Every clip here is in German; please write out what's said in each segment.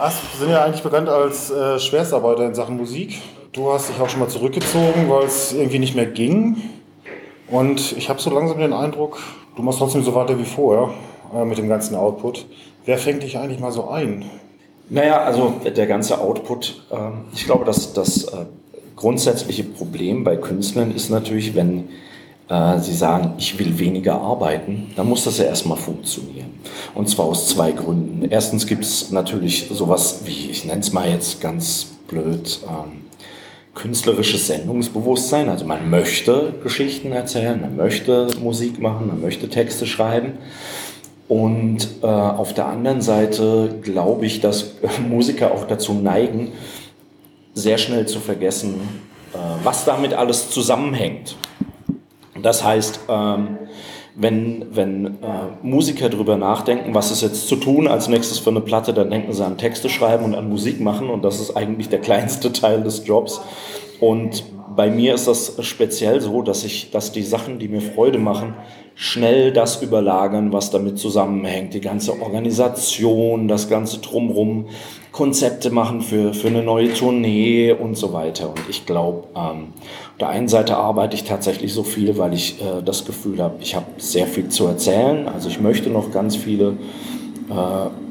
Ast sind ja eigentlich bekannt als äh, Schwerstarbeiter in Sachen Musik. Du hast dich auch schon mal zurückgezogen, weil es irgendwie nicht mehr ging. Und ich habe so langsam den Eindruck, du machst trotzdem so weiter wie vorher äh, mit dem ganzen Output. Wer fängt dich eigentlich mal so ein? Naja, also der ganze Output, äh, ich glaube, dass das äh, grundsätzliche Problem bei Künstlern ist natürlich, wenn äh, sie sagen, ich will weniger arbeiten, dann muss das ja erstmal funktionieren. Und zwar aus zwei Gründen. Erstens gibt es natürlich sowas wie, ich nenne es mal jetzt ganz blöd, ähm, künstlerisches Sendungsbewusstsein. Also man möchte Geschichten erzählen, man möchte Musik machen, man möchte Texte schreiben. Und äh, auf der anderen Seite glaube ich, dass Musiker auch dazu neigen, sehr schnell zu vergessen, äh, was damit alles zusammenhängt. Das heißt, ähm, wenn, wenn äh, Musiker darüber nachdenken, was ist jetzt zu tun als nächstes für eine Platte, dann denken sie an Texte schreiben und an Musik machen und das ist eigentlich der kleinste Teil des Jobs. Und bei mir ist das speziell so, dass ich, dass die Sachen, die mir Freude machen, schnell das überlagern, was damit zusammenhängt. Die ganze Organisation, das ganze Drumrum, Konzepte machen für, für eine neue Tournee und so weiter. Und ich glaube, ähm, auf der einen Seite arbeite ich tatsächlich so viel, weil ich äh, das Gefühl habe, ich habe sehr viel zu erzählen. Also ich möchte noch ganz viele äh,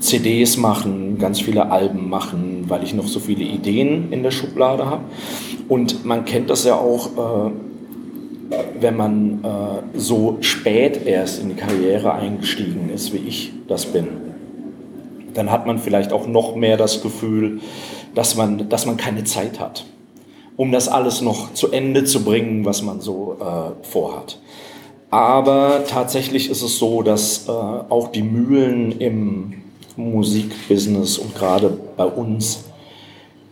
CDs machen, ganz viele Alben machen, weil ich noch so viele Ideen in der Schublade habe. Und man kennt das ja auch, äh, wenn man äh, so spät erst in die Karriere eingestiegen ist, wie ich das bin dann hat man vielleicht auch noch mehr das Gefühl, dass man, dass man keine Zeit hat, um das alles noch zu Ende zu bringen, was man so äh, vorhat. Aber tatsächlich ist es so, dass äh, auch die Mühlen im Musikbusiness und gerade bei uns,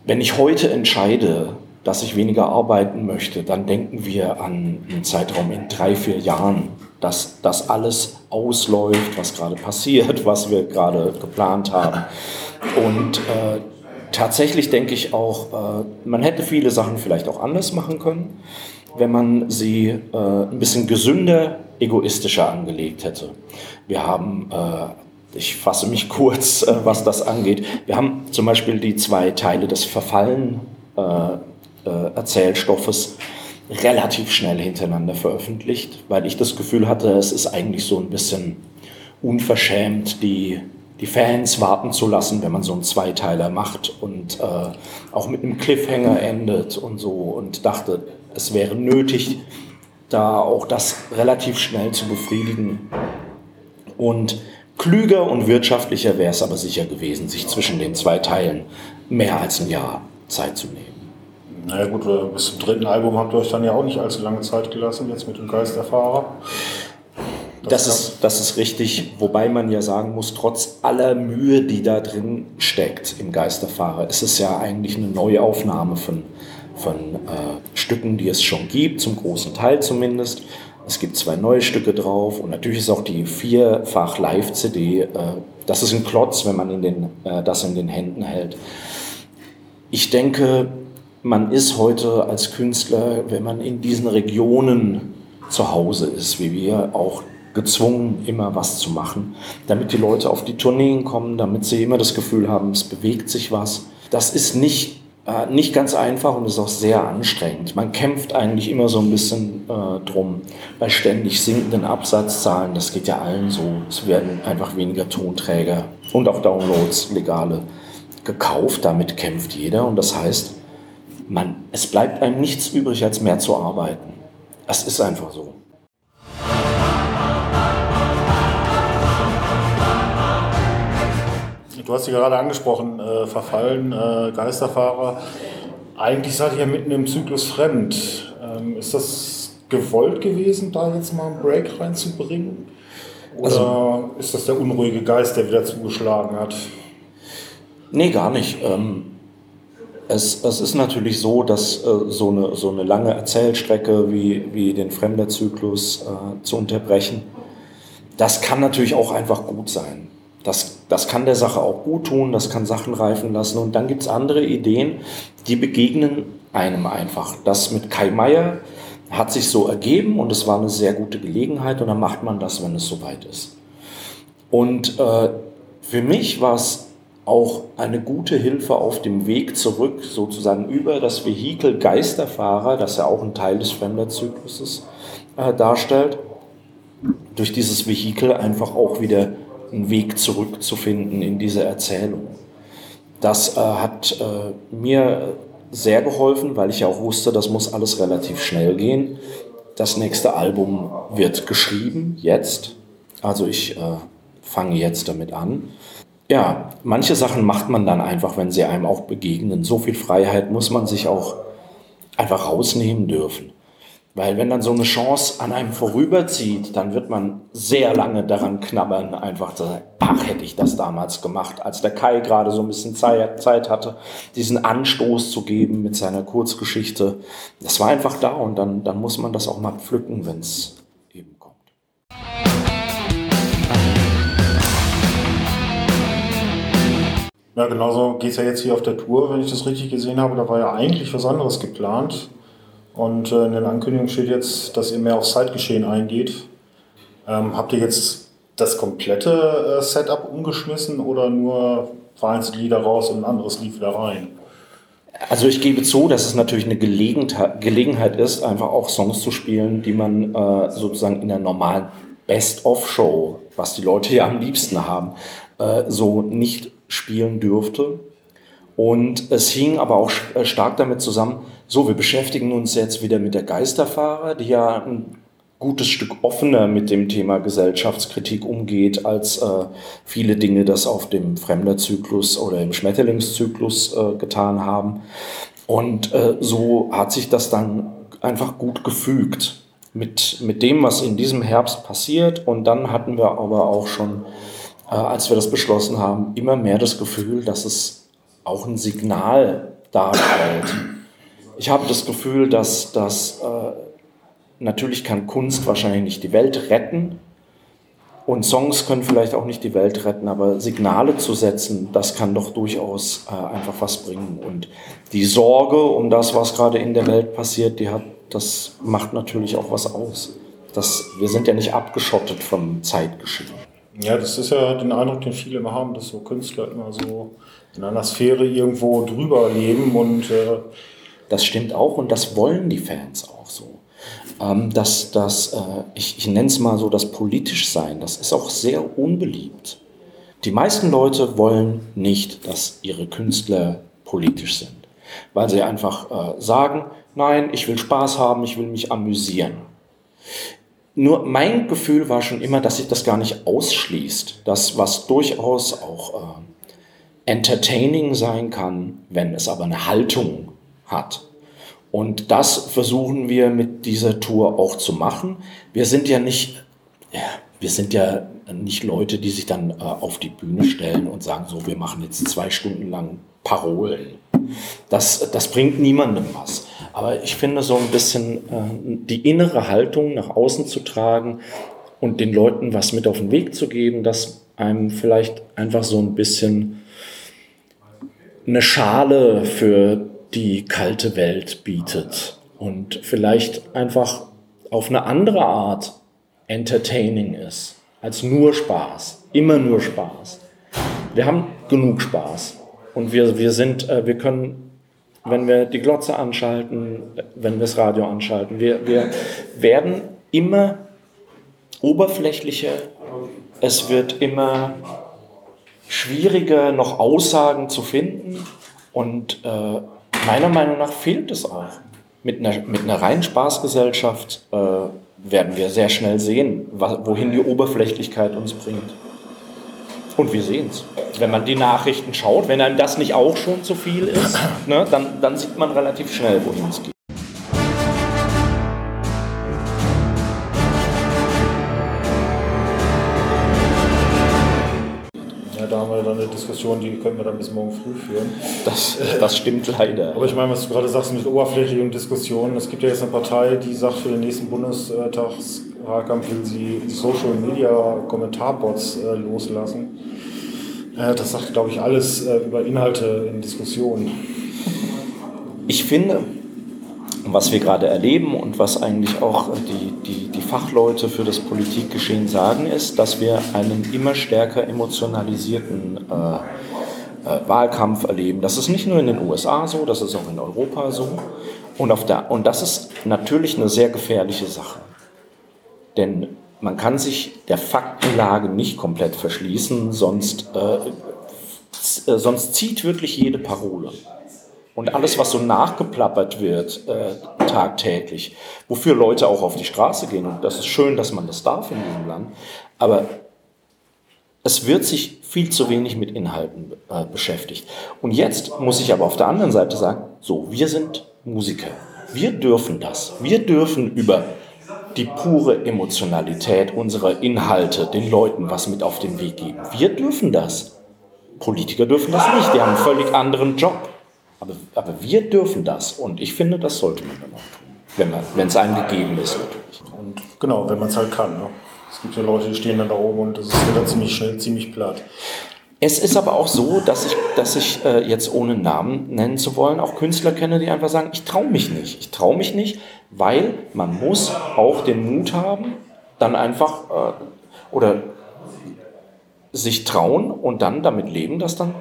wenn ich heute entscheide, dass ich weniger arbeiten möchte, dann denken wir an einen Zeitraum in drei, vier Jahren dass das alles ausläuft, was gerade passiert, was wir gerade geplant haben. Und äh, tatsächlich denke ich auch, äh, man hätte viele Sachen vielleicht auch anders machen können, wenn man sie äh, ein bisschen gesünder, egoistischer angelegt hätte. Wir haben äh, ich fasse mich kurz, äh, was das angeht. Wir haben zum Beispiel die zwei Teile des Verfallen äh, äh, Erzählstoffes relativ schnell hintereinander veröffentlicht, weil ich das Gefühl hatte, es ist eigentlich so ein bisschen unverschämt, die, die Fans warten zu lassen, wenn man so einen Zweiteiler macht und äh, auch mit einem Cliffhanger endet und so und dachte, es wäre nötig, da auch das relativ schnell zu befriedigen. Und klüger und wirtschaftlicher wäre es aber sicher gewesen, sich zwischen den zwei Teilen mehr als ein Jahr Zeit zu nehmen. Naja gut, äh, bis zum dritten Album habt ihr euch dann ja auch nicht allzu lange Zeit gelassen, jetzt mit dem Geisterfahrer. Das, das ist, das ist richtig, wobei man ja sagen muss, trotz aller Mühe, die da drin steckt im Geisterfahrer, ist es ja eigentlich eine Neuaufnahme von, von äh, Stücken, die es schon gibt, zum großen Teil zumindest. Es gibt zwei neue Stücke drauf und natürlich ist auch die vierfach Live-CD, äh, das ist ein Klotz, wenn man in den, äh, das in den Händen hält. Ich denke, man ist heute als Künstler, wenn man in diesen Regionen zu Hause ist, wie wir, auch gezwungen, immer was zu machen, damit die Leute auf die Tourneen kommen, damit sie immer das Gefühl haben, es bewegt sich was. Das ist nicht, äh, nicht ganz einfach und ist auch sehr anstrengend. Man kämpft eigentlich immer so ein bisschen äh, drum. Bei ständig sinkenden Absatzzahlen, das geht ja allen so. Es werden einfach weniger Tonträger und auch Downloads, legale, gekauft. Damit kämpft jeder und das heißt, man, es bleibt einem nichts übrig, als mehr zu arbeiten. Es ist einfach so. Du hast sie gerade angesprochen, äh, Verfallen, äh, Geisterfahrer. Eigentlich seid ihr ja mitten im Zyklus fremd. Ähm, ist das gewollt gewesen, da jetzt mal einen Break reinzubringen? Oder also, ist das der unruhige Geist, der wieder zugeschlagen hat? Nee, gar nicht. Ähm, es, es ist natürlich so, dass äh, so, eine, so eine lange Erzählstrecke wie, wie den Fremderzyklus äh, zu unterbrechen, das kann natürlich auch einfach gut sein. Das, das kann der Sache auch gut tun, das kann Sachen reifen lassen. Und dann gibt es andere Ideen, die begegnen einem einfach. Das mit Kai Meier hat sich so ergeben und es war eine sehr gute Gelegenheit und dann macht man das, wenn es soweit ist. Und äh, für mich war es auch eine gute Hilfe auf dem Weg zurück, sozusagen über das Vehikel Geisterfahrer, das ja auch ein Teil des Fremderzykluses äh, darstellt, durch dieses Vehikel einfach auch wieder einen Weg zurückzufinden in diese Erzählung. Das äh, hat äh, mir sehr geholfen, weil ich ja auch wusste, das muss alles relativ schnell gehen. Das nächste Album wird geschrieben, jetzt. Also ich äh, fange jetzt damit an. Ja, manche Sachen macht man dann einfach, wenn sie einem auch begegnen. So viel Freiheit muss man sich auch einfach rausnehmen dürfen. Weil wenn dann so eine Chance an einem vorüberzieht, dann wird man sehr lange daran knabbern, einfach zu sagen, ach, hätte ich das damals gemacht, als der Kai gerade so ein bisschen Zeit hatte, diesen Anstoß zu geben mit seiner Kurzgeschichte. Das war einfach da und dann, dann muss man das auch mal pflücken, wenn es eben kommt. Ja, genauso geht es ja jetzt hier auf der Tour, wenn ich das richtig gesehen habe. Da war ja eigentlich was anderes geplant. Und äh, in den Ankündigungen steht jetzt, dass ihr mehr auf Zeitgeschehen eingeht. Ähm, habt ihr jetzt das komplette äh, Setup umgeschmissen oder nur vereinzelt Lieder raus und ein anderes Lied wieder rein? Also ich gebe zu, dass es natürlich eine Gelegenheit ist, einfach auch Songs zu spielen, die man äh, sozusagen in der normalen Best-of-Show, was die Leute ja am liebsten haben, äh, so nicht spielen dürfte. Und es hing aber auch äh, stark damit zusammen, so, wir beschäftigen uns jetzt wieder mit der Geisterfahrer, die ja ein gutes Stück offener mit dem Thema Gesellschaftskritik umgeht, als äh, viele Dinge das auf dem Fremderzyklus oder im Schmetterlingszyklus äh, getan haben. Und äh, so hat sich das dann einfach gut gefügt mit, mit dem, was in diesem Herbst passiert. Und dann hatten wir aber auch schon, äh, als wir das beschlossen haben, immer mehr das Gefühl, dass es auch ein Signal darstellt. Ich habe das Gefühl, dass das äh, natürlich kann Kunst wahrscheinlich nicht die Welt retten und Songs können vielleicht auch nicht die Welt retten, aber Signale zu setzen, das kann doch durchaus äh, einfach was bringen. Und die Sorge um das, was gerade in der Welt passiert, die hat, das macht natürlich auch was aus. Das, wir sind ja nicht abgeschottet vom Zeitgeschehen. Ja, das ist ja den Eindruck, den viele immer haben, dass so Künstler immer so in einer Sphäre irgendwo drüber leben und äh das stimmt auch und das wollen die Fans auch so. Ähm, dass das, äh, ich, ich nenne es mal so, das politisch sein, das ist auch sehr unbeliebt. Die meisten Leute wollen nicht, dass ihre Künstler politisch sind, weil sie einfach äh, sagen, nein, ich will Spaß haben, ich will mich amüsieren. Nur mein Gefühl war schon immer, dass sich das gar nicht ausschließt. Das, was durchaus auch äh, entertaining sein kann, wenn es aber eine Haltung hat. Und das versuchen wir mit dieser Tour auch zu machen. Wir sind ja nicht, wir sind ja nicht Leute, die sich dann äh, auf die Bühne stellen und sagen, so, wir machen jetzt zwei Stunden lang Parolen. Das, das bringt niemandem was. Aber ich finde so ein bisschen äh, die innere Haltung nach außen zu tragen und den Leuten was mit auf den Weg zu geben, dass einem vielleicht einfach so ein bisschen eine Schale für die kalte Welt bietet und vielleicht einfach auf eine andere Art entertaining ist, als nur Spaß, immer nur Spaß. Wir haben genug Spaß und wir, wir sind, äh, wir können, wenn wir die Glotze anschalten, wenn wir das Radio anschalten, wir, wir werden immer oberflächlicher, es wird immer schwieriger, noch Aussagen zu finden. Und äh, meiner Meinung nach fehlt es auch. Mit einer, mit einer reinen Spaßgesellschaft äh, werden wir sehr schnell sehen, wohin die Oberflächlichkeit uns bringt. Und wir sehen es. Wenn man die Nachrichten schaut, wenn einem das nicht auch schon zu viel ist, ne, dann, dann sieht man relativ schnell, wohin es geht. Diskussion, die können wir dann bis morgen früh führen. Das, das stimmt leider. Aber ich meine, was du gerade sagst mit oberflächlichen Diskussionen, es gibt ja jetzt eine Partei, die sagt, für den nächsten Bundestagswahlkampf will sie Social Media Kommentarbots äh, loslassen. Äh, das sagt, glaube ich, alles äh, über Inhalte in Diskussionen. Ich finde, was wir gerade erleben und was eigentlich auch die, die, die Fachleute für das Politikgeschehen sagen, ist, dass wir einen immer stärker emotionalisierten äh, äh, Wahlkampf erleben. Das ist nicht nur in den USA so, das ist auch in Europa so. Und, auf der, und das ist natürlich eine sehr gefährliche Sache. Denn man kann sich der Faktenlage nicht komplett verschließen, sonst, äh, äh, sonst zieht wirklich jede Parole. Und alles, was so nachgeplappert wird äh, tagtäglich, wofür Leute auch auf die Straße gehen, und das ist schön, dass man das darf in diesem Land, aber es wird sich viel zu wenig mit Inhalten äh, beschäftigt. Und jetzt muss ich aber auf der anderen Seite sagen, so, wir sind Musiker. Wir dürfen das. Wir dürfen über die pure Emotionalität unserer Inhalte den Leuten was mit auf den Weg geben. Wir dürfen das. Politiker dürfen das nicht. Die haben einen völlig anderen Job. Aber, aber wir dürfen das. Und ich finde, das sollte man dann auch tun. Wenn es einem gegeben ist, natürlich. Und genau, wenn man es halt kann. Ne? Es gibt ja Leute, die stehen dann da oben und das ist wieder ziemlich schnell, ziemlich platt. Es ist aber auch so, dass ich, dass ich äh, jetzt ohne Namen nennen zu wollen, auch Künstler kenne, die einfach sagen, ich traue mich nicht. Ich traue mich nicht, weil man muss auch den Mut haben, dann einfach äh, oder sich trauen und dann damit leben, dass dann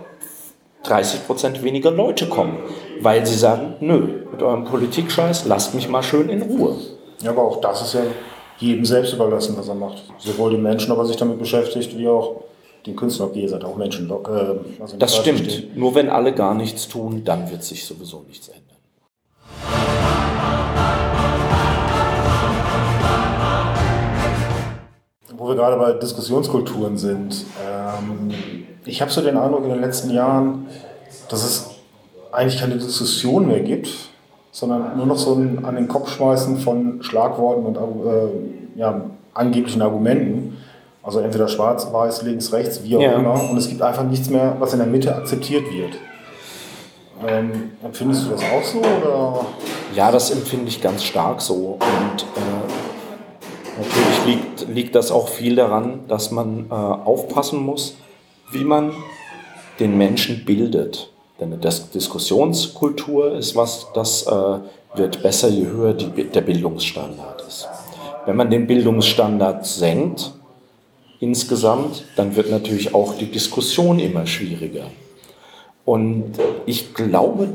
30 Prozent weniger Leute kommen, weil sie sagen, nö, mit eurem Politikscheiß lasst mich mal schön in Ruhe. Ja, aber auch das ist ja jedem selbst überlassen, was er macht. Sowohl den Menschen, ob er sich damit beschäftigt, wie auch den Künstler, wie ihr seid, auch Menschen. Äh, also das stimmt. Stehen. Nur wenn alle gar nichts tun, dann wird sich sowieso nichts ändern. Wo wir gerade bei Diskussionskulturen sind. Ähm, ich habe so den Eindruck in den letzten Jahren, dass es eigentlich keine Diskussion mehr gibt, sondern nur noch so ein an den Kopf schmeißen von Schlagworten und äh, ja, angeblichen Argumenten. Also entweder schwarz, weiß, links, rechts, wie auch ja. immer. Und es gibt einfach nichts mehr, was in der Mitte akzeptiert wird. Ähm, empfindest du das auch so? Oder? Ja, das empfinde ich ganz stark so. Und äh, natürlich liegt, liegt das auch viel daran, dass man äh, aufpassen muss, wie man den Menschen bildet. Denn eine Diskussionskultur ist was, das äh, wird besser, je höher die, der Bildungsstandard ist. Wenn man den Bildungsstandard senkt, insgesamt, dann wird natürlich auch die Diskussion immer schwieriger. Und ich glaube,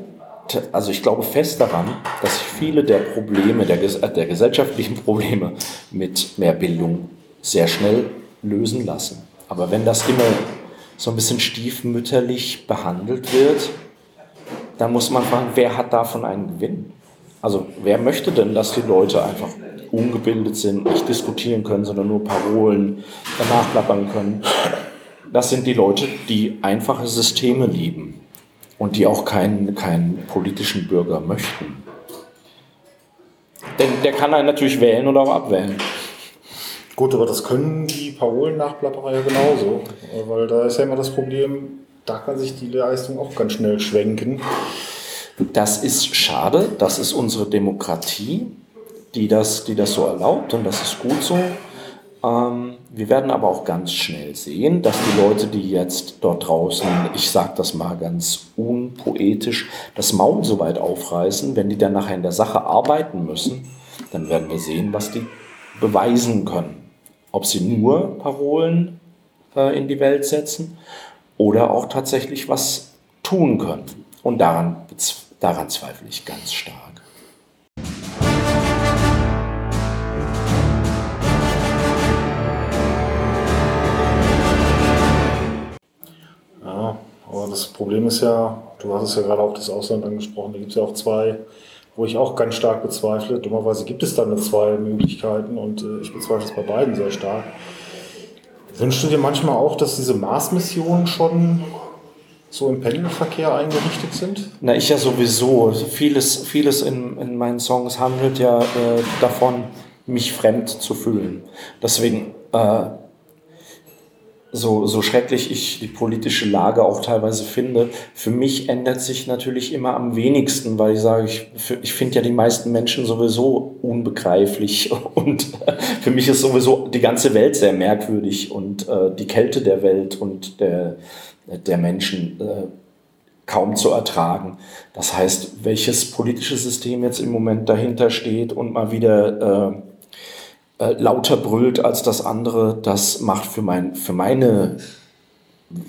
also ich glaube fest daran, dass sich viele der Probleme, der, der gesellschaftlichen Probleme mit mehr Bildung sehr schnell lösen lassen. Aber wenn das immer so ein bisschen stiefmütterlich behandelt wird, dann muss man fragen, wer hat davon einen Gewinn? Also wer möchte denn, dass die Leute einfach ungebildet sind, nicht diskutieren können, sondern nur Parolen danach klappern können? Das sind die Leute, die einfache Systeme lieben und die auch keinen, keinen politischen Bürger möchten. Denn der kann einen natürlich wählen oder auch abwählen. Gut, aber das können die Parolen-Nachplapperer ja genauso. Weil da ist ja immer das Problem, da kann sich die Leistung auch ganz schnell schwenken. Das ist schade, das ist unsere Demokratie, die das, die das so erlaubt und das ist gut so. Ähm, wir werden aber auch ganz schnell sehen, dass die Leute, die jetzt dort draußen, ich sage das mal ganz unpoetisch, das Maul so weit aufreißen, wenn die dann nachher in der Sache arbeiten müssen, dann werden wir sehen, was die beweisen können ob sie nur Parolen äh, in die Welt setzen oder auch tatsächlich was tun können. Und daran, daran zweifle ich ganz stark. Aber das Problem ist ja, du hast es ja gerade auch das Ausland angesprochen, da gibt es ja auch zwei wo ich auch ganz stark bezweifle. Dummerweise gibt es da nur zwei Möglichkeiten und äh, ich bezweifle es bei beiden sehr stark. Wünschst du dir manchmal auch, dass diese Mars-Missionen schon so im Pendelverkehr eingerichtet sind? Na, ich ja sowieso. Vieles, vieles in, in meinen Songs handelt ja äh, davon, mich fremd zu fühlen. Deswegen äh, so, so schrecklich ich die politische Lage auch teilweise finde, für mich ändert sich natürlich immer am wenigsten, weil ich sage, ich, ich finde ja die meisten Menschen sowieso unbegreiflich und für mich ist sowieso die ganze Welt sehr merkwürdig und äh, die Kälte der Welt und der, der Menschen äh, kaum zu ertragen. Das heißt, welches politische System jetzt im Moment dahinter steht und mal wieder äh, äh, lauter brüllt als das andere, das macht für, mein, für meine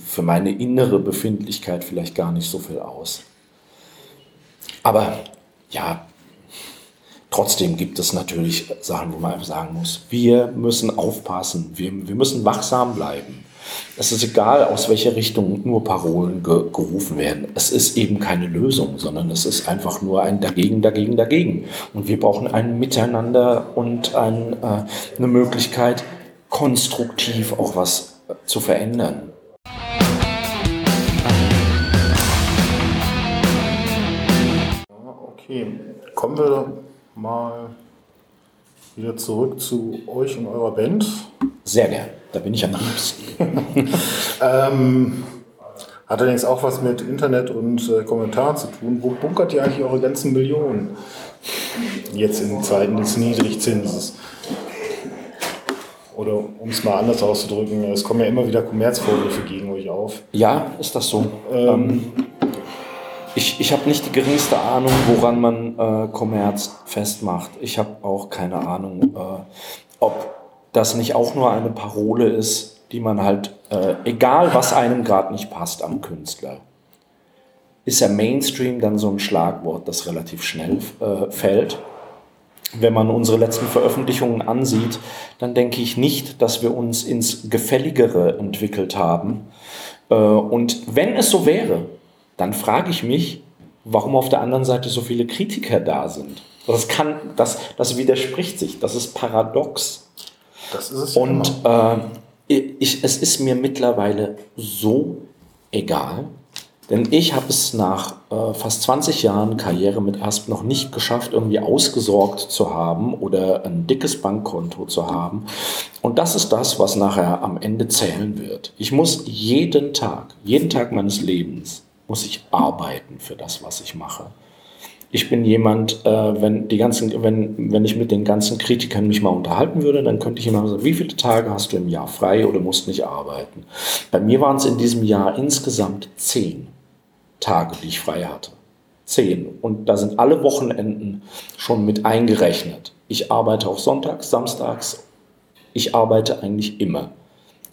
für meine innere Befindlichkeit vielleicht gar nicht so viel aus. Aber ja, trotzdem gibt es natürlich Sachen, wo man sagen muss, wir müssen aufpassen, wir, wir müssen wachsam bleiben. Es ist egal, aus welcher Richtung nur Parolen ge gerufen werden. Es ist eben keine Lösung, sondern es ist einfach nur ein Dagegen, Dagegen, Dagegen. Und wir brauchen ein Miteinander und ein, äh, eine Möglichkeit, konstruktiv auch was äh, zu verändern. Okay, kommen wir mal wieder zurück zu euch und eurer Band. Sehr gern, da bin ich am liebsten. ähm, hat allerdings auch was mit Internet und äh, Kommentaren zu tun. Wo bunkert ihr eigentlich eure ganzen Millionen? Jetzt in Zeiten des Niedrigzinses. Oder um es mal anders auszudrücken, es kommen ja immer wieder Kommerzvorwürfe gegen euch auf. Ja, ist das so. Ähm, ich, ich habe nicht die geringste Ahnung, woran man äh, Kommerz festmacht. Ich habe auch keine Ahnung, äh, ob das nicht auch nur eine Parole ist, die man halt, äh, egal was einem gerade nicht passt am Künstler, ist ja Mainstream dann so ein Schlagwort, das relativ schnell äh, fällt. Wenn man unsere letzten Veröffentlichungen ansieht, dann denke ich nicht, dass wir uns ins Gefälligere entwickelt haben. Äh, und wenn es so wäre, dann frage ich mich, warum auf der anderen Seite so viele Kritiker da sind. Das kann, das, das widerspricht sich, das ist paradox. Das ist es. Und äh, ich, es ist mir mittlerweile so egal, denn ich habe es nach äh, fast 20 Jahren Karriere mit Asp noch nicht geschafft, irgendwie ausgesorgt zu haben oder ein dickes Bankkonto zu haben. Und das ist das, was nachher am Ende zählen wird. Ich muss jeden Tag, jeden Tag meines Lebens muss ich arbeiten für das, was ich mache. Ich bin jemand, äh, wenn, die ganzen, wenn, wenn ich mit den ganzen Kritikern mich mal unterhalten würde, dann könnte ich immer sagen, wie viele Tage hast du im Jahr frei oder musst nicht arbeiten? Bei mir waren es in diesem Jahr insgesamt zehn Tage, die ich frei hatte. Zehn. Und da sind alle Wochenenden schon mit eingerechnet. Ich arbeite auch sonntags, samstags. Ich arbeite eigentlich immer.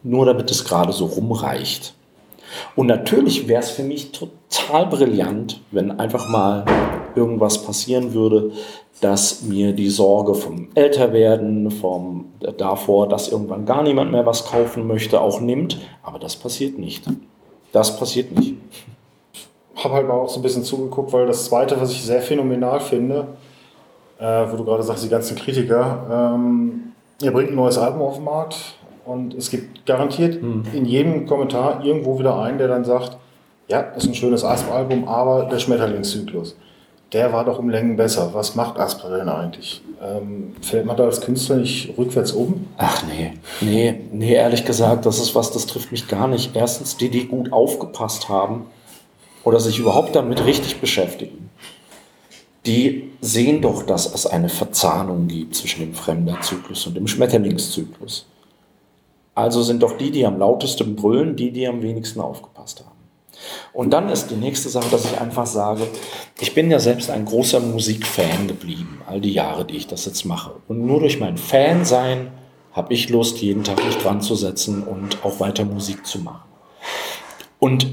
Nur damit es gerade so rumreicht. Und natürlich wäre es für mich total brillant, wenn einfach mal irgendwas passieren würde, dass mir die Sorge vom Älterwerden, vom davor, dass irgendwann gar niemand mehr was kaufen möchte, auch nimmt. Aber das passiert nicht. Das passiert nicht. Ich habe halt mal auch so ein bisschen zugeguckt, weil das Zweite, was ich sehr phänomenal finde, äh, wo du gerade sagst, die ganzen Kritiker, ähm, ihr bringt ein neues Album auf den Markt, und es gibt garantiert hm. in jedem Kommentar irgendwo wieder einen, der dann sagt, ja, das ist ein schönes Asp-Album, aber der Schmetterlingszyklus, der war doch um Längen besser. Was macht Asper denn eigentlich? Ähm, fällt man da als Künstler nicht rückwärts um? Ach nee, nee, nee, ehrlich gesagt, das ist was, das trifft mich gar nicht. Erstens, die, die gut aufgepasst haben oder sich überhaupt damit richtig beschäftigen, die sehen doch, dass es eine Verzahnung gibt zwischen dem Fremderzyklus und dem Schmetterlingszyklus. Also sind doch die, die am lautesten brüllen, die, die am wenigsten aufgepasst haben. Und dann ist die nächste Sache, dass ich einfach sage, ich bin ja selbst ein großer Musikfan geblieben, all die Jahre, die ich das jetzt mache. Und nur durch mein Fansein habe ich Lust, jeden Tag mich dran zu setzen und auch weiter Musik zu machen. Und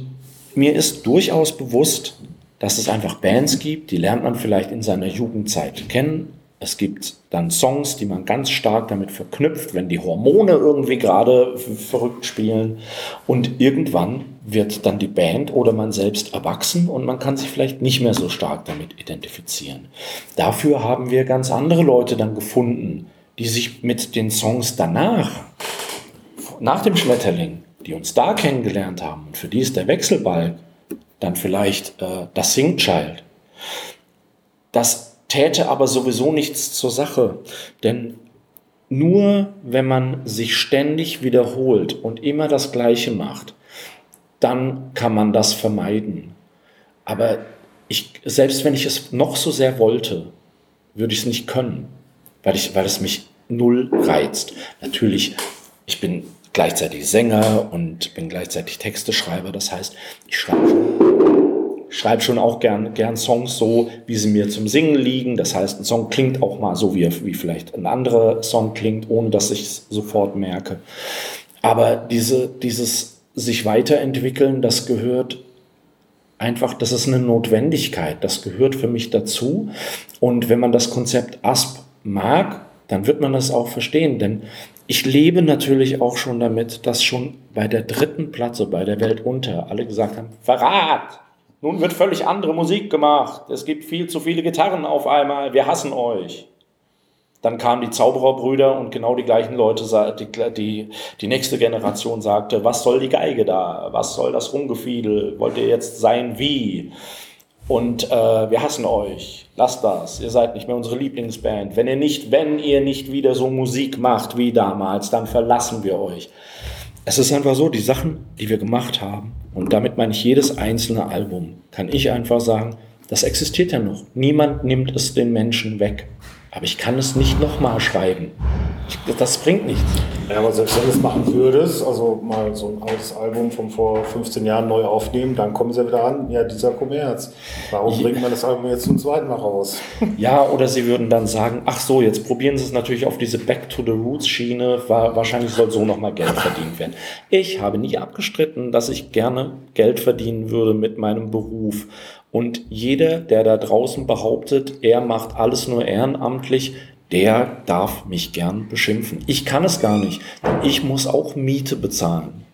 mir ist durchaus bewusst, dass es einfach Bands gibt, die lernt man vielleicht in seiner Jugendzeit kennen, es gibt dann Songs, die man ganz stark damit verknüpft, wenn die Hormone irgendwie gerade verrückt spielen. Und irgendwann wird dann die Band oder man selbst erwachsen und man kann sich vielleicht nicht mehr so stark damit identifizieren. Dafür haben wir ganz andere Leute dann gefunden, die sich mit den Songs danach, nach dem Schmetterling, die uns da kennengelernt haben, und für die ist der Wechselbalg dann vielleicht äh, das Singchild. Das täte aber sowieso nichts zur Sache. Denn nur wenn man sich ständig wiederholt und immer das Gleiche macht, dann kann man das vermeiden. Aber ich, selbst wenn ich es noch so sehr wollte, würde ich es nicht können, weil, ich, weil es mich null reizt. Natürlich, ich bin gleichzeitig Sänger und bin gleichzeitig Texteschreiber. Das heißt, ich schreibe schreibe schon auch gern, gern Songs so, wie sie mir zum Singen liegen. Das heißt, ein Song klingt auch mal so, wie, wie vielleicht ein anderer Song klingt, ohne dass ich es sofort merke. Aber diese, dieses sich weiterentwickeln, das gehört einfach, das ist eine Notwendigkeit, das gehört für mich dazu. Und wenn man das Konzept ASP mag, dann wird man das auch verstehen, denn ich lebe natürlich auch schon damit, dass schon bei der dritten Platte, bei der Welt unter, alle gesagt haben, Verrat! Nun wird völlig andere Musik gemacht. Es gibt viel zu viele Gitarren auf einmal. Wir hassen euch. Dann kamen die Zaubererbrüder und genau die gleichen Leute, die, die, die nächste Generation sagte, was soll die Geige da? Was soll das Rumgefiedel? Wollt ihr jetzt sein wie? Und äh, wir hassen euch. Lasst das. Ihr seid nicht mehr unsere Lieblingsband. Wenn ihr nicht, wenn ihr nicht wieder so Musik macht wie damals, dann verlassen wir euch. Es ist einfach so, die Sachen, die wir gemacht haben, und damit meine ich jedes einzelne Album, kann ich einfach sagen, das existiert ja noch. Niemand nimmt es den Menschen weg. Aber ich kann es nicht nochmal schreiben. Das bringt nichts. Ja, aber selbst wenn du es machen würdest, also mal so ein altes Album von vor 15 Jahren neu aufnehmen, dann kommen sie ja wieder an, ja, dieser Kommerz. Warum ja. bringt man das Album jetzt zum zweiten Mal raus? Ja, oder sie würden dann sagen, ach so, jetzt probieren sie es natürlich auf diese Back to the Roots Schiene, wahrscheinlich soll so nochmal Geld verdient werden. Ich habe nie abgestritten, dass ich gerne Geld verdienen würde mit meinem Beruf. Und jeder, der da draußen behauptet, er macht alles nur ehrenamtlich, der darf mich gern beschimpfen. Ich kann es gar nicht. Ich muss auch Miete bezahlen.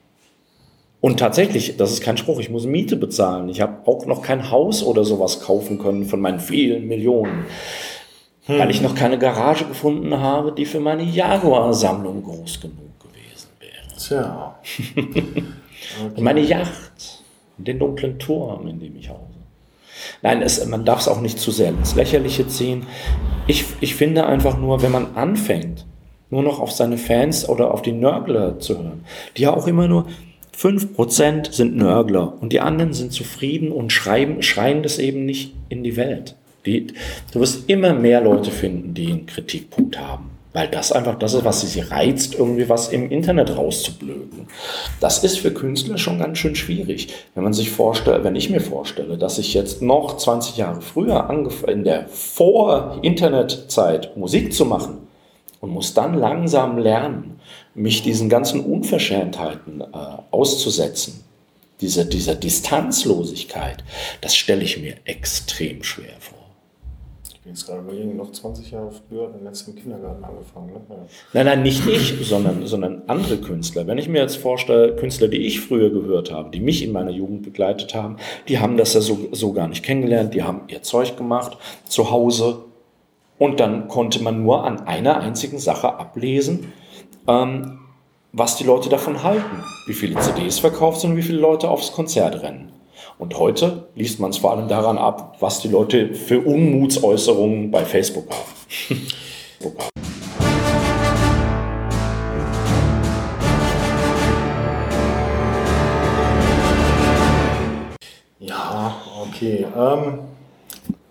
Und tatsächlich, das ist kein Spruch, ich muss Miete bezahlen. Ich habe auch noch kein Haus oder sowas kaufen können von meinen vielen Millionen, hm. weil ich noch keine Garage gefunden habe, die für meine Jaguar-Sammlung groß genug gewesen wäre. Tja. Okay. Und meine Yacht, den dunklen Turm, in dem ich hause. Nein, es, man darf es auch nicht zu sehr ins Lächerliche ziehen. Ich, ich finde einfach nur, wenn man anfängt, nur noch auf seine Fans oder auf die Nörgler zu hören, die ja auch immer nur 5% sind Nörgler und die anderen sind zufrieden und schreiben, schreien das eben nicht in die Welt. Die, du wirst immer mehr Leute finden, die einen Kritikpunkt haben. Weil das einfach das ist, was sie reizt, irgendwie was im Internet rauszublöken. Das ist für Künstler schon ganz schön schwierig. Wenn man sich vorstellt, wenn ich mir vorstelle, dass ich jetzt noch 20 Jahre früher angefangen, in der Vor-Internet-Zeit Musik zu machen und muss dann langsam lernen, mich diesen ganzen Unverschämtheiten äh, auszusetzen, diese, dieser Distanzlosigkeit, das stelle ich mir extrem schwer vor bin jetzt gerade überlegen, noch 20 Jahre früher, dann letzten im Kindergarten angefangen. Ne? Ja. Nein, nein, nicht ich, sondern, sondern andere Künstler. Wenn ich mir jetzt vorstelle, Künstler, die ich früher gehört habe, die mich in meiner Jugend begleitet haben, die haben das ja so, so gar nicht kennengelernt, die haben ihr Zeug gemacht zu Hause und dann konnte man nur an einer einzigen Sache ablesen, ähm, was die Leute davon halten, wie viele CDs verkauft sind und wie viele Leute aufs Konzert rennen. Und heute liest man es vor allem daran ab, was die Leute für Unmutsäußerungen bei Facebook haben. ja, okay. Ähm,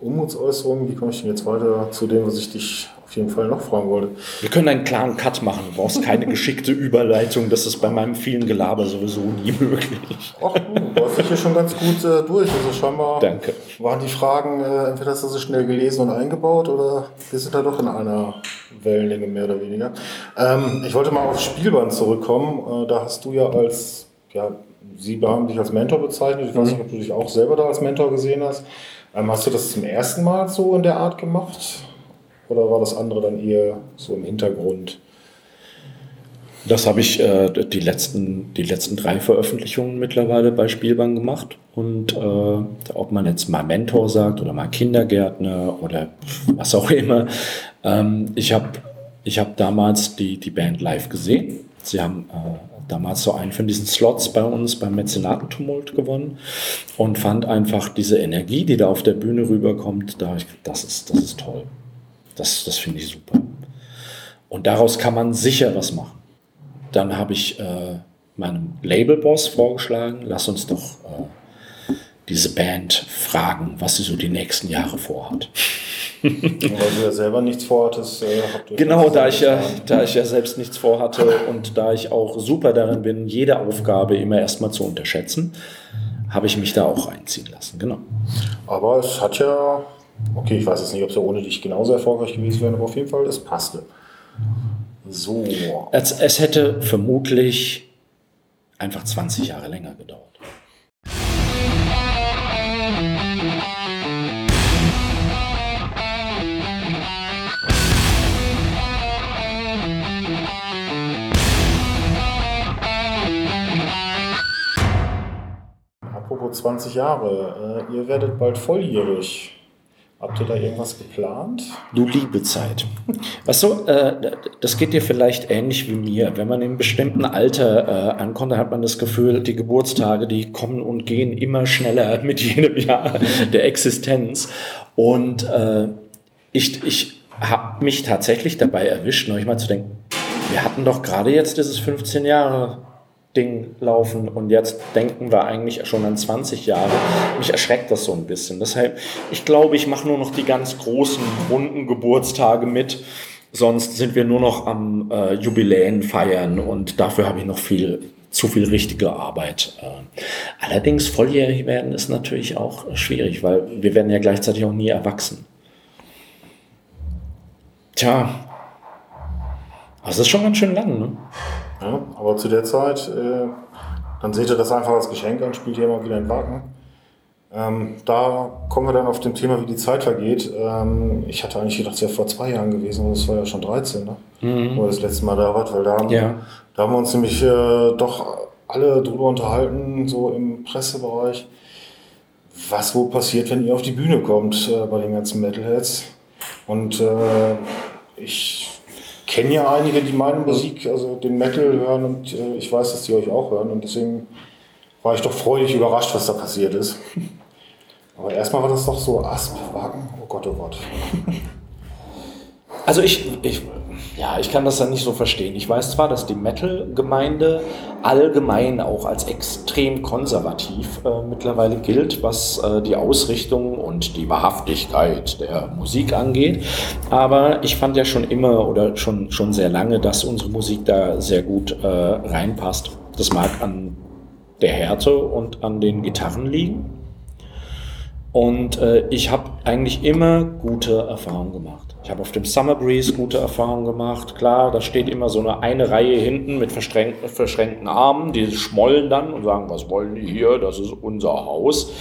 Unmutsäußerungen, wie komme ich denn jetzt weiter zu dem, was ich dich auf jeden Fall noch fragen wollte. Wir können einen klaren Cut machen. Du brauchst keine geschickte Überleitung. Das ist bei meinem vielen Gelaber sowieso nie möglich. Ach, du hast dich hier schon ganz gut äh, durch. Also scheinbar Danke. waren die Fragen, äh, entweder hast du sie schnell gelesen und eingebaut oder wir sind da doch in einer Wellenlänge mehr oder weniger. Ähm, ich wollte mal aufs Spielband zurückkommen. Äh, da hast du ja als, ja, Sie haben dich als Mentor bezeichnet. Ich weiß nicht, ob du dich auch selber da als Mentor gesehen hast. Ähm, hast du das zum ersten Mal so in der Art gemacht? Oder war das andere dann eher so im Hintergrund? Das habe ich äh, die, letzten, die letzten drei Veröffentlichungen mittlerweile bei Spielbahn gemacht. Und äh, ob man jetzt mal Mentor sagt oder mal Kindergärtner oder was auch immer. Ähm, ich habe ich hab damals die, die Band live gesehen. Sie haben äh, damals so einen von diesen Slots bei uns beim Mäzenatentumult gewonnen und fand einfach diese Energie, die da auf der Bühne rüberkommt, da, das, ist, das ist toll. Das, das finde ich super. Und daraus kann man sicher was machen. Dann habe ich äh, meinem Labelboss vorgeschlagen, lass uns doch äh, diese Band fragen, was sie so die nächsten Jahre vorhat. Weil du ja selber nichts vorhattest. Äh, genau, da ich, ja, da ich ja selbst nichts vorhatte und da ich auch super darin bin, jede Aufgabe immer erstmal zu unterschätzen, habe ich mich da auch reinziehen lassen. Genau. Aber es hat ja Okay, ich weiß jetzt nicht, ob sie ohne dich genauso erfolgreich gewesen wären, aber auf jeden Fall, es passte. So. Es, es hätte vermutlich einfach 20 Jahre länger gedauert. Apropos 20 Jahre, äh, ihr werdet bald volljährig. Habt ihr da irgendwas geplant? Du liebe Zeit. Du, äh, das geht dir vielleicht ähnlich wie mir. Wenn man in einem bestimmten Alter äh, ankommt, dann hat man das Gefühl, die Geburtstage, die kommen und gehen immer schneller mit jedem Jahr der Existenz. Und äh, ich, ich habe mich tatsächlich dabei erwischt, neulich mal zu denken, wir hatten doch gerade jetzt dieses 15 Jahre Ding laufen und jetzt denken wir eigentlich schon an 20 Jahre. Mich erschreckt das so ein bisschen. Deshalb, ich glaube, ich mache nur noch die ganz großen, runden Geburtstage mit. Sonst sind wir nur noch am äh, Jubiläen feiern und dafür habe ich noch viel zu viel richtige Arbeit. Äh, allerdings volljährig werden ist natürlich auch schwierig, weil wir werden ja gleichzeitig auch nie erwachsen. Tja, das ist schon ganz schön lang, ne? Ja, aber zu der Zeit, äh, dann seht ihr das einfach als Geschenk an, spielt ihr immer wieder in Wacken. Ähm, da kommen wir dann auf dem Thema, wie die Zeit vergeht. Ähm, ich hatte eigentlich gedacht, es wäre vor zwei Jahren gewesen, aber es war ja schon 13, ne? Mhm. wo das letzte Mal da war, weil da haben, ja. da haben wir uns nämlich äh, doch alle drüber unterhalten, so im Pressebereich, was wo passiert, wenn ihr auf die Bühne kommt äh, bei den ganzen Metalheads. Und äh, ich kenne ja einige, die meine Musik, also den Metal hören und äh, ich weiß, dass die euch auch hören und deswegen war ich doch freudig überrascht, was da passiert ist. Aber erstmal war das doch so Aspwagen, oh Gott, oh Gott. Also ich, ich ja, ich kann das dann nicht so verstehen. Ich weiß zwar, dass die Metal-Gemeinde allgemein auch als extrem konservativ äh, mittlerweile gilt, was äh, die Ausrichtung und die Wahrhaftigkeit der Musik angeht. Aber ich fand ja schon immer oder schon, schon sehr lange, dass unsere Musik da sehr gut äh, reinpasst. Das mag an der Härte und an den Gitarren liegen. Und äh, ich habe eigentlich immer gute Erfahrungen gemacht. Ich habe auf dem Summer Breeze gute Erfahrungen gemacht. Klar, da steht immer so eine, eine Reihe hinten mit verschränkten, verschränkten Armen, die schmollen dann und sagen, was wollen die hier? Das ist unser Haus.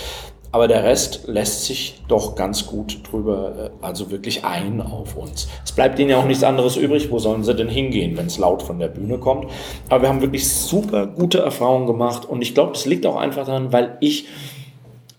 Aber der Rest lässt sich doch ganz gut drüber, äh, also wirklich ein auf uns. Es bleibt ihnen ja auch nichts anderes übrig. Wo sollen sie denn hingehen, wenn es laut von der Bühne kommt? Aber wir haben wirklich super gute Erfahrungen gemacht. Und ich glaube, das liegt auch einfach daran, weil ich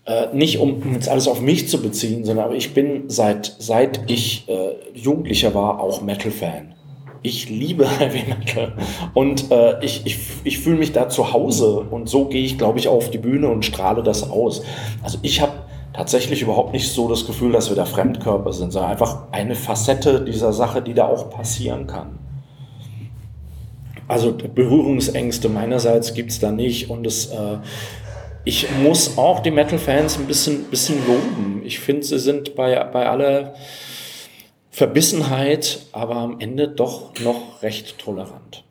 äh, nicht um jetzt alles auf mich zu beziehen, sondern aber ich bin seit, seit ich äh, Jugendlicher war auch Metal-Fan. Ich liebe Heavy Metal und äh, ich, ich, ich fühle mich da zu Hause und so gehe ich, glaube ich, auf die Bühne und strahle das aus. Also ich habe tatsächlich überhaupt nicht so das Gefühl, dass wir da Fremdkörper sind, sondern einfach eine Facette dieser Sache, die da auch passieren kann. Also Berührungsängste meinerseits gibt es da nicht und es äh, ich muss auch die Metal-Fans ein bisschen, bisschen loben. Ich finde, sie sind bei, bei aller Verbissenheit, aber am Ende doch noch recht tolerant.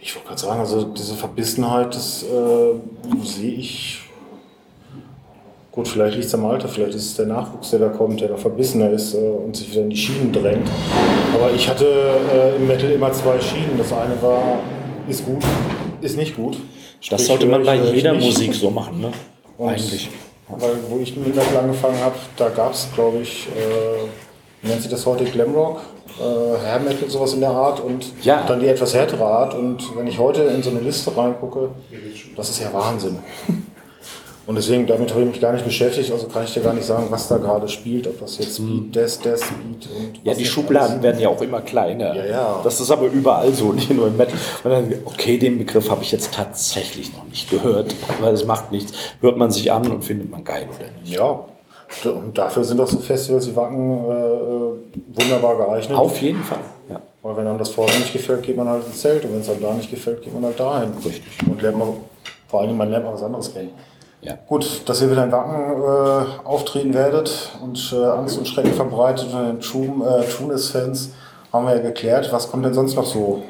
Ich wollte gerade sagen, also diese Verbissenheit, das äh, sehe ich Gut, vielleicht liegt es am Alter, vielleicht ist es der Nachwuchs, der da kommt, der da verbissener ist äh, und sich wieder in die Schienen drängt. Aber ich hatte äh, im Metal immer zwei Schienen. Das eine war, ist gut, ist nicht gut. Das Sprich, sollte man bei jeder Musik so machen, ne? Und Eigentlich. Weil, wo ich mit Metal angefangen habe, da gab es, glaube ich, äh, nennt sich das heute, Glamrock? Äh, Hair Metal, sowas in der Art und ja. dann die etwas härtere Art. Und wenn ich heute in so eine Liste reingucke, das ist ja Wahnsinn. Und deswegen, damit habe ich mich gar nicht beschäftigt, also kann ich dir gar nicht sagen, was da gerade spielt, ob das jetzt Speed, Death, Death, Speed und Ja, die Schubladen werden ja auch immer kleiner. Ja, ja. Das ist aber überall so, nicht nur im Metal. Und dann, okay, den Begriff habe ich jetzt tatsächlich noch nicht gehört, weil es macht nichts. Hört man sich an und findet man geil, oder nicht? Ja. Und dafür sind auch so Festivals wie Wacken äh, äh, wunderbar geeignet. Auf jeden Fall, ja. Weil wenn einem das vorher nicht gefällt, geht man halt ins Zelt. Und wenn es einem da nicht gefällt, geht man halt dahin. Richtig. Und lernt man, vor allem, man lernt mal was anderes kennen. Ja. Gut, dass ihr wieder in Wacken äh, auftreten werdet und äh, Angst und Schrecken verbreitet unter den äh, Tunis-Fans, haben wir ja geklärt. Was kommt denn sonst noch so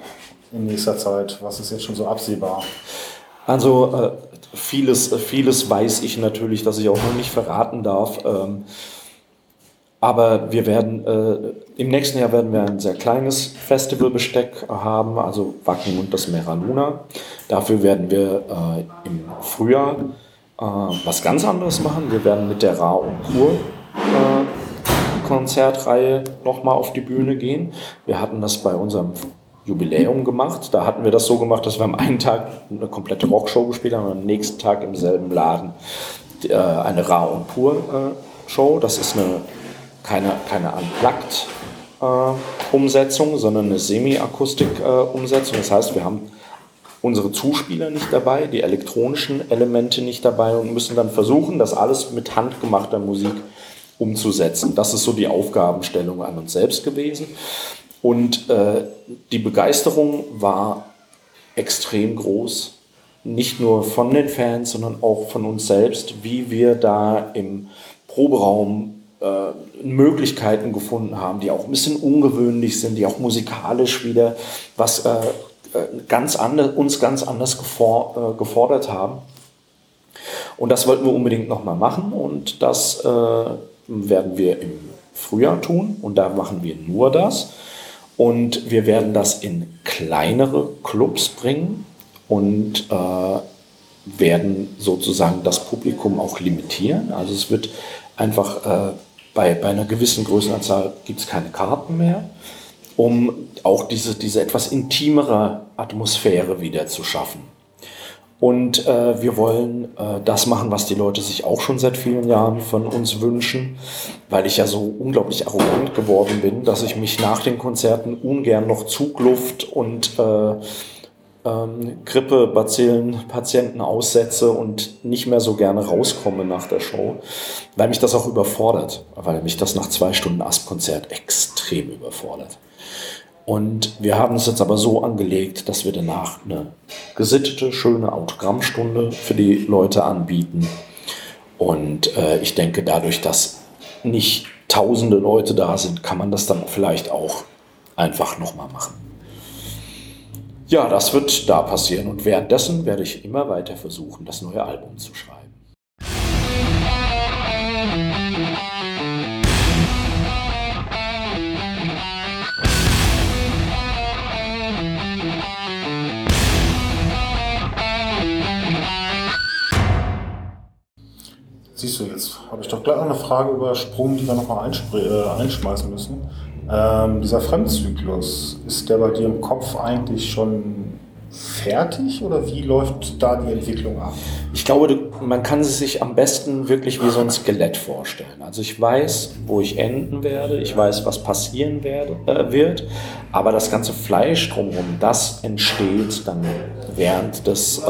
in nächster Zeit? Was ist jetzt schon so absehbar? Also äh, vieles, vieles weiß ich natürlich, dass ich auch noch nicht verraten darf. Ähm, aber wir werden äh, im nächsten Jahr werden wir ein sehr kleines Festivalbesteck haben, also Wacken und das Mera Luna. Dafür werden wir äh, im Frühjahr äh, was ganz anderes machen. Wir werden mit der Ra und Kur äh, Konzertreihe nochmal auf die Bühne gehen. Wir hatten das bei unserem Jubiläum gemacht. Da hatten wir das so gemacht, dass wir am einen Tag eine komplette Rockshow gespielt haben und am nächsten Tag im selben Laden äh, eine Ra und Pur äh, Show. Das ist eine, keine, keine Unplugged äh, Umsetzung, sondern eine Semi-Akustik-Umsetzung. das heißt, wir haben unsere Zuspieler nicht dabei, die elektronischen Elemente nicht dabei und müssen dann versuchen, das alles mit handgemachter Musik umzusetzen. Das ist so die Aufgabenstellung an uns selbst gewesen. Und äh, die Begeisterung war extrem groß, nicht nur von den Fans, sondern auch von uns selbst, wie wir da im Proberaum äh, Möglichkeiten gefunden haben, die auch ein bisschen ungewöhnlich sind, die auch musikalisch wieder was äh, ganz anders, uns ganz anders gefor äh, gefordert haben. Und das wollten wir unbedingt nochmal machen und das äh, werden wir im Frühjahr tun und da machen wir nur das. Und wir werden das in kleinere Clubs bringen und äh, werden sozusagen das Publikum auch limitieren. Also es wird einfach äh, bei, bei einer gewissen Größenanzahl gibt es keine Karten mehr, um auch diese, diese etwas intimere Atmosphäre wieder zu schaffen. Und äh, wir wollen äh, das machen, was die Leute sich auch schon seit vielen Jahren von uns wünschen, weil ich ja so unglaublich arrogant geworden bin, dass ich mich nach den Konzerten ungern noch Zugluft und äh, ähm, Grippebazillen Patienten aussetze und nicht mehr so gerne rauskomme nach der Show, weil mich das auch überfordert, weil mich das nach zwei Stunden Asp-Konzert extrem überfordert. Und wir haben es jetzt aber so angelegt, dass wir danach eine gesittete, schöne Autogrammstunde für die Leute anbieten. Und äh, ich denke, dadurch, dass nicht tausende Leute da sind, kann man das dann vielleicht auch einfach nochmal machen. Ja, das wird da passieren. Und währenddessen werde ich immer weiter versuchen, das neue Album zu schreiben. Siehst du, jetzt habe ich doch gleich noch eine Frage übersprungen, die wir nochmal äh, einschmeißen müssen. Ähm, dieser Fremdzyklus, ist der bei dir im Kopf eigentlich schon fertig oder wie läuft da die Entwicklung ab? Ich glaube, man kann es sich am besten wirklich wie so ein Skelett vorstellen. Also ich weiß, wo ich enden werde, ich weiß, was passieren werde, äh, wird, aber das ganze Fleisch drumherum, das entsteht dann während des, äh,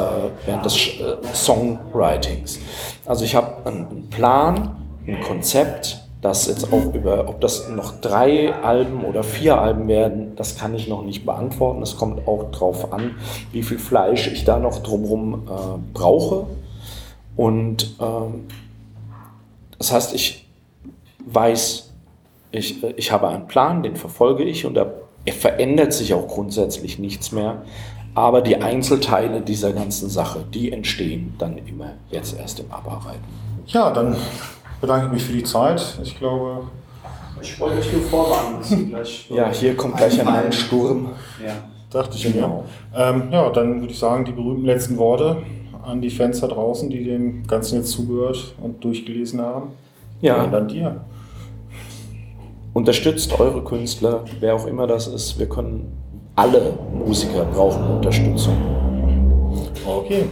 während des äh, Songwritings. Also ich habe einen Plan, ein Konzept, das jetzt auch über, ob das noch drei Alben oder vier Alben werden, das kann ich noch nicht beantworten. Es kommt auch darauf an, wie viel Fleisch ich da noch drumherum äh, brauche. Und ähm, das heißt, ich weiß, ich, äh, ich habe einen Plan, den verfolge ich und da verändert sich auch grundsätzlich nichts mehr. Aber die Einzelteile dieser ganzen Sache, die entstehen dann immer jetzt erst im Abarbeiten. Ja, dann bedanke mich für die Zeit. Ich glaube. Ich wollte euch nur vorwarnen. Gleich ja, hier kommt gleich ein, ein Sturm. Ja. Dachte ich genau. mir. Ähm, ja, dann würde ich sagen, die berühmten letzten Worte an die Fans da draußen, die dem Ganzen jetzt zugehört und durchgelesen haben. Ja. Und dann dir. Unterstützt eure Künstler, wer auch immer das ist. Wir können alle Musiker brauchen Unterstützung. Okay.